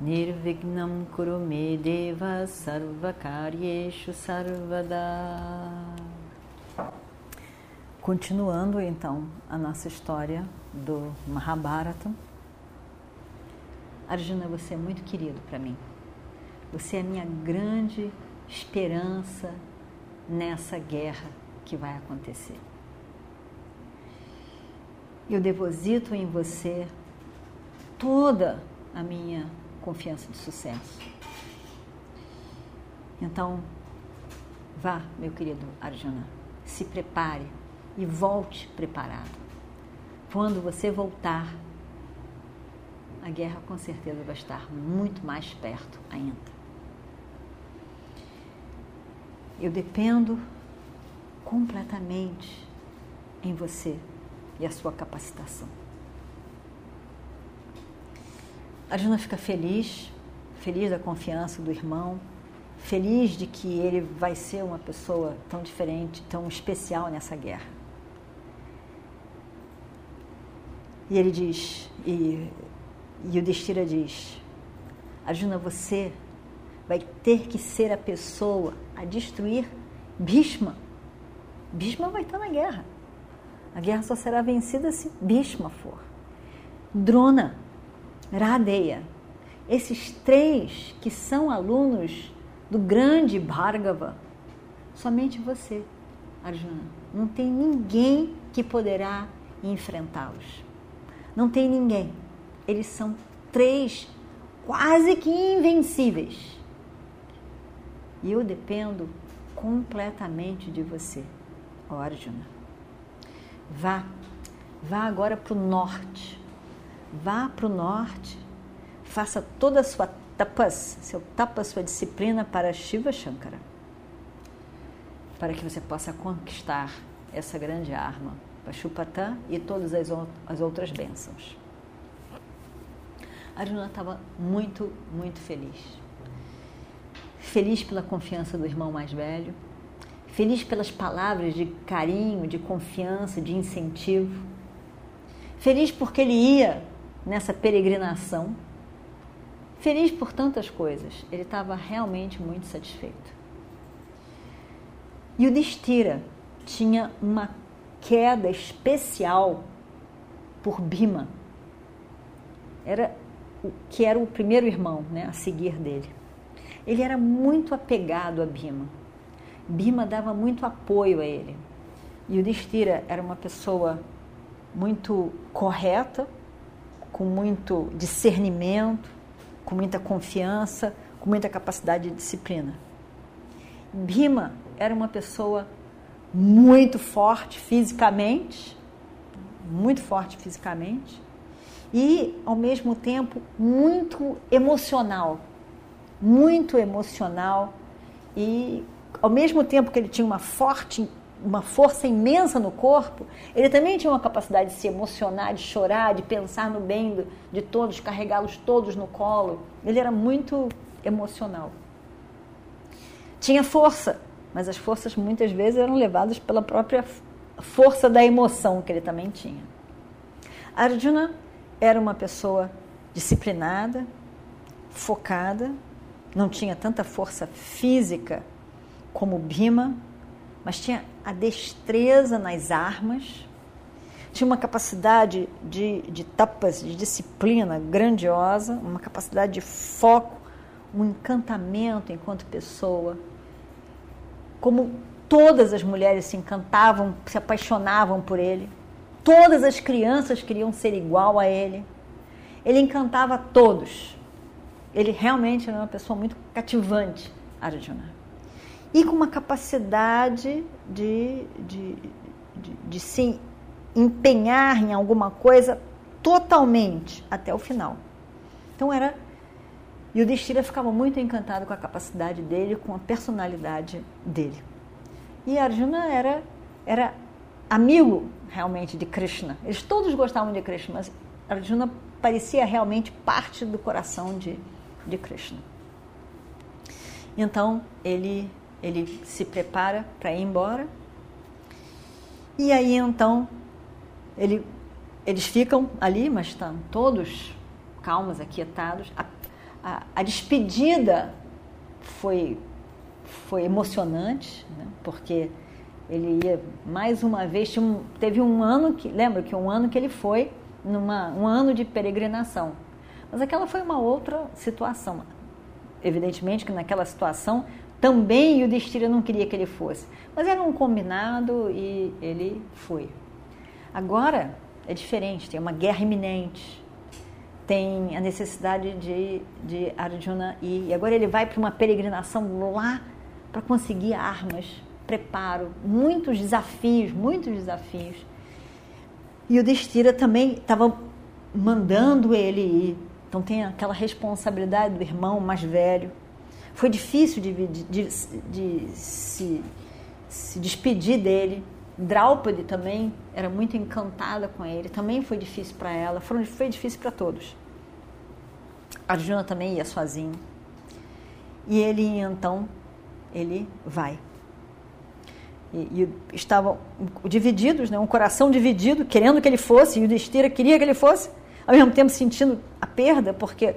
Nirvignam Kurume Deva Sarvakaryeshu Sarvada Continuando então a nossa história do Mahabharata. Arjuna, você é muito querido para mim. Você é a minha grande esperança nessa guerra que vai acontecer. Eu deposito em você toda a minha confiança de sucesso. Então, vá, meu querido Arjuna, se prepare e volte preparado. Quando você voltar, a guerra com certeza vai estar muito mais perto ainda. Eu dependo completamente em você e a sua capacitação. Arjuna fica feliz, feliz da confiança do irmão, feliz de que ele vai ser uma pessoa tão diferente, tão especial nessa guerra. E ele diz, e, e o Destira diz: Arjuna, você vai ter que ser a pessoa a destruir Bhishma. Bhishma vai estar na guerra. A guerra só será vencida se Bhishma for. Drona Radeya. Esses três que são alunos do grande Bhargava, somente você, Arjuna. Não tem ninguém que poderá enfrentá-los. Não tem ninguém. Eles são três quase que invencíveis. E eu dependo completamente de você, Arjuna. Vá, vá agora para o norte vá para o norte, faça toda a sua tapas, seu tapas, sua disciplina para Shiva Shankara, para que você possa conquistar essa grande arma, Pashupata e todas as, as outras bênçãos. Arjuna estava muito, muito feliz. Feliz pela confiança do irmão mais velho, feliz pelas palavras de carinho, de confiança, de incentivo, feliz porque ele ia nessa peregrinação. Feliz por tantas coisas, ele estava realmente muito satisfeito. E o Destira tinha uma queda especial por Bima. Era o que era o primeiro irmão, né, a seguir dele. Ele era muito apegado a Bima. Bima dava muito apoio a ele. E o Destira era uma pessoa muito correta, com muito discernimento, com muita confiança, com muita capacidade de disciplina. Bhima era uma pessoa muito forte fisicamente, muito forte fisicamente, e ao mesmo tempo muito emocional, muito emocional e ao mesmo tempo que ele tinha uma forte uma força imensa no corpo, ele também tinha uma capacidade de se emocionar, de chorar, de pensar no bem de todos, carregá-los todos no colo. Ele era muito emocional. Tinha força, mas as forças muitas vezes eram levadas pela própria força da emoção que ele também tinha. Arjuna era uma pessoa disciplinada, focada, não tinha tanta força física como Bhima, mas tinha a destreza nas armas, tinha uma capacidade de, de tapas, de disciplina grandiosa, uma capacidade de foco, um encantamento enquanto pessoa. Como todas as mulheres se encantavam, se apaixonavam por ele, todas as crianças queriam ser igual a ele. Ele encantava todos. Ele realmente era uma pessoa muito cativante, Arjuna e com uma capacidade de, de, de, de se empenhar em alguma coisa totalmente até o final. Então era E o Destira ficava muito encantado com a capacidade dele, com a personalidade dele. E Arjuna era, era amigo realmente de Krishna. Eles todos gostavam de Krishna, mas Arjuna parecia realmente parte do coração de, de Krishna. Então ele, ele se prepara para ir embora. E aí então ele, eles ficam ali, mas estão todos calmos, aquietados. A, a, a despedida foi, foi emocionante, né? porque ele ia mais uma vez, um, teve um ano que, lembra que um ano que ele foi numa um ano de peregrinação. Mas aquela foi uma outra situação. Evidentemente que naquela situação também o destino não queria que ele fosse, mas era um combinado e ele foi. Agora é diferente, tem uma guerra iminente, tem a necessidade de, de Arjuna ir. E agora ele vai para uma peregrinação lá para conseguir armas, preparo, muitos desafios, muitos desafios. E o Destira também estava mandando ele ir. Então tem aquela responsabilidade do irmão mais velho. Foi difícil de, de, de, de se, se despedir dele. Draupadi também era muito encantada com ele, também foi difícil para ela, foi, foi difícil para todos. Arjuna também ia sozinho. E ele então, ele vai. E, e, estavam divididos, né? um coração dividido, querendo que ele fosse, e o Destira queria que ele fosse, ao mesmo tempo sentindo a perda, porque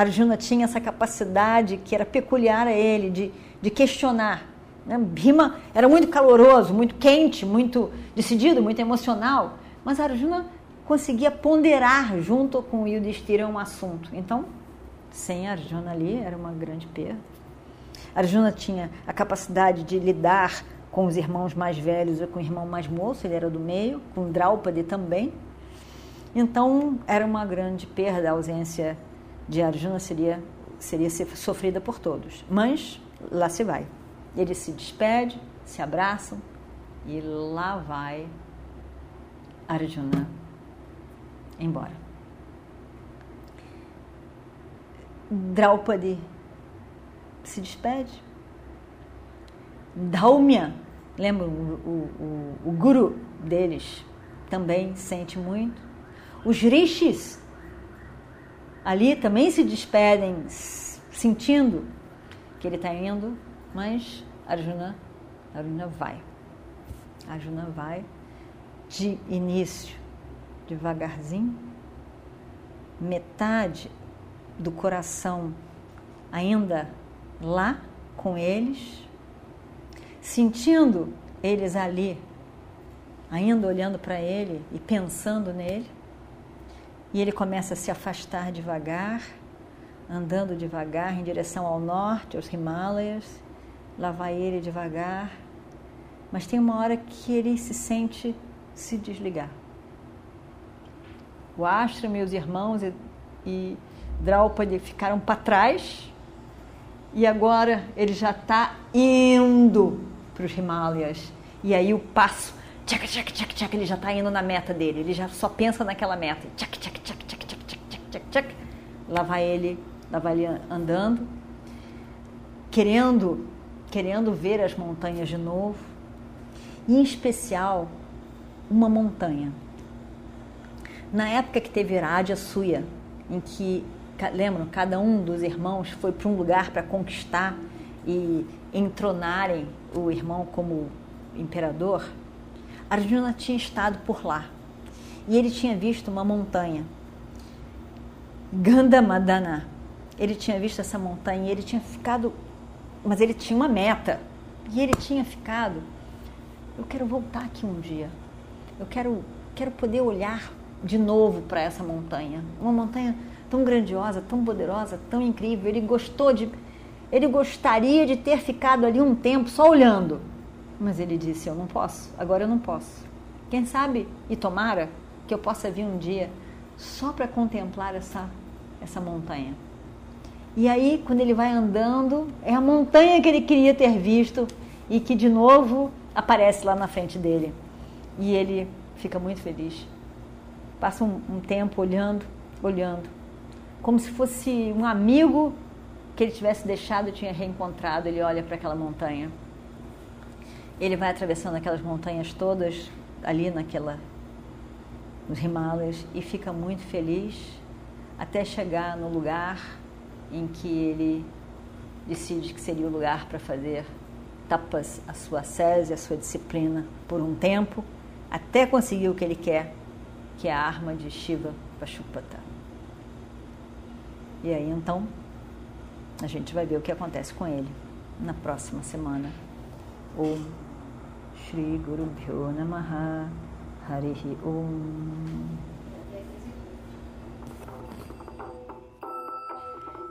Arjuna tinha essa capacidade que era peculiar a ele de, de questionar né? Bhima era muito caloroso, muito quente, muito decidido, muito emocional, mas Arjuna conseguia ponderar junto com Yudhishthira um assunto. Então, sem Arjuna ali era uma grande perda. Arjuna tinha a capacidade de lidar com os irmãos mais velhos ou com o irmão mais moço, ele era do meio, com Draupadi também. Então, era uma grande perda, a ausência de Arjuna seria, seria sofrida por todos. Mas lá se vai. Eles se despedem, se abraçam e lá vai Arjuna embora. Draupadi se despede. Daumya, lembra o, o, o, guru deles, também sente muito. Os rishis ali também se despedem, sentindo que ele está indo mas Arjuna, Arjuna vai. Arjuna vai de início, devagarzinho, metade do coração ainda lá com eles, sentindo eles ali, ainda olhando para ele e pensando nele, e ele começa a se afastar devagar, andando devagar em direção ao norte, aos Himalayas, lá vai ele devagar, mas tem uma hora que ele se sente se desligar. O Ashram, meus irmãos e, e Draupadi ficaram para trás e agora ele já está indo para os Himalayas. E aí o passo, tchac, tchac, tchac, tchac, ele já está indo na meta dele, ele já só pensa naquela meta. Tchac, tchac, tchac. Lá vai ele, lá vai ele andando, querendo querendo ver as montanhas de novo, e em especial uma montanha. Na época que teve Radha Suya, em que, lembram, cada um dos irmãos foi para um lugar para conquistar e entronarem o irmão como imperador, Arjuna tinha estado por lá e ele tinha visto uma montanha, Gandhamadana. Ele tinha visto essa montanha ele tinha ficado mas ele tinha uma meta e ele tinha ficado. Eu quero voltar aqui um dia. Eu quero, quero poder olhar de novo para essa montanha, uma montanha tão grandiosa, tão poderosa, tão incrível. Ele gostou de, ele gostaria de ter ficado ali um tempo só olhando, mas ele disse: eu não posso. Agora eu não posso. Quem sabe e tomara que eu possa vir um dia só para contemplar essa essa montanha. E aí, quando ele vai andando, é a montanha que ele queria ter visto e que de novo aparece lá na frente dele. E ele fica muito feliz. Passa um, um tempo olhando, olhando. como se fosse um amigo que ele tivesse deixado tinha reencontrado. Ele olha para aquela montanha. Ele vai atravessando aquelas montanhas todas ali naquela nos Himalayas e fica muito feliz até chegar no lugar em que ele decide que seria o lugar para fazer tapas a sua sese, a sua disciplina por um tempo, até conseguir o que ele quer, que é a arma de Shiva Pashupata. E aí então a gente vai ver o que acontece com ele na próxima semana. Om Shri Guru Bhyo Namaha Harihi Om